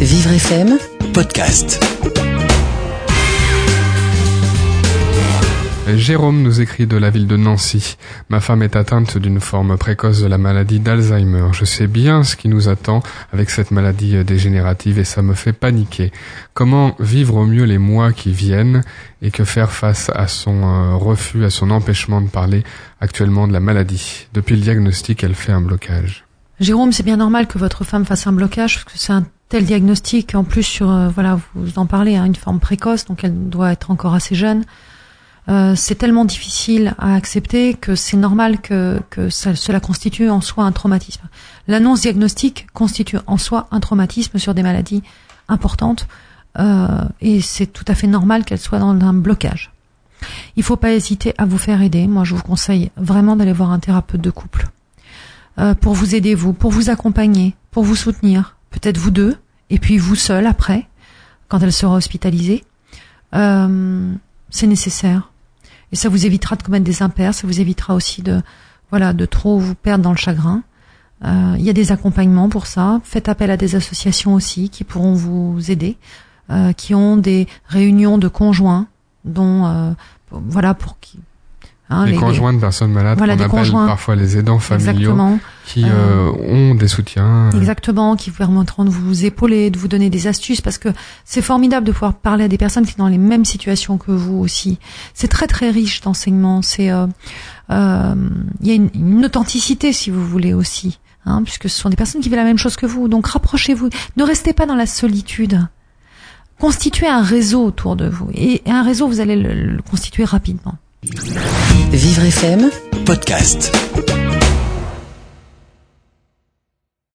Vivre FM, podcast. Jérôme nous écrit de la ville de Nancy. Ma femme est atteinte d'une forme précoce de la maladie d'Alzheimer. Je sais bien ce qui nous attend avec cette maladie dégénérative et ça me fait paniquer. Comment vivre au mieux les mois qui viennent et que faire face à son euh, refus, à son empêchement de parler actuellement de la maladie? Depuis le diagnostic, elle fait un blocage. Jérôme, c'est bien normal que votre femme fasse un blocage parce que c'est un tel diagnostic. En plus, sur euh, voilà, vous en parlez, hein, une forme précoce, donc elle doit être encore assez jeune. Euh, c'est tellement difficile à accepter que c'est normal que, que ça, cela constitue en soi un traumatisme. L'annonce diagnostique constitue en soi un traumatisme sur des maladies importantes euh, et c'est tout à fait normal qu'elle soit dans un blocage. Il ne faut pas hésiter à vous faire aider. Moi, je vous conseille vraiment d'aller voir un thérapeute de couple euh, pour vous aider, vous, pour vous accompagner, pour vous soutenir. Peut-être vous deux, et puis vous seul après, quand elle sera hospitalisée. Euh, c'est nécessaire. Et ça vous évitera de commettre des impairs, ça vous évitera aussi de, voilà, de trop vous perdre dans le chagrin. Euh, il y a des accompagnements pour ça. Faites appel à des associations aussi qui pourront vous aider, euh, qui ont des réunions de conjoints, dont euh, voilà pour qui Hein, les, conjoints de personnes malades voilà, qu'on appelle parfois les aidants familiaux qui euh, euh, ont des soutiens. Exactement, qui vous permettront de vous épauler, de vous donner des astuces parce que c'est formidable de pouvoir parler à des personnes qui sont dans les mêmes situations que vous aussi. C'est très très riche d'enseignement. C'est euh, euh, il y a une, une, authenticité si vous voulez aussi, hein, puisque ce sont des personnes qui vivent la même chose que vous. Donc rapprochez-vous, ne restez pas dans la solitude. Constituez un réseau autour de vous et, un réseau vous allez le, le constituer rapidement. Vivre FM podcast.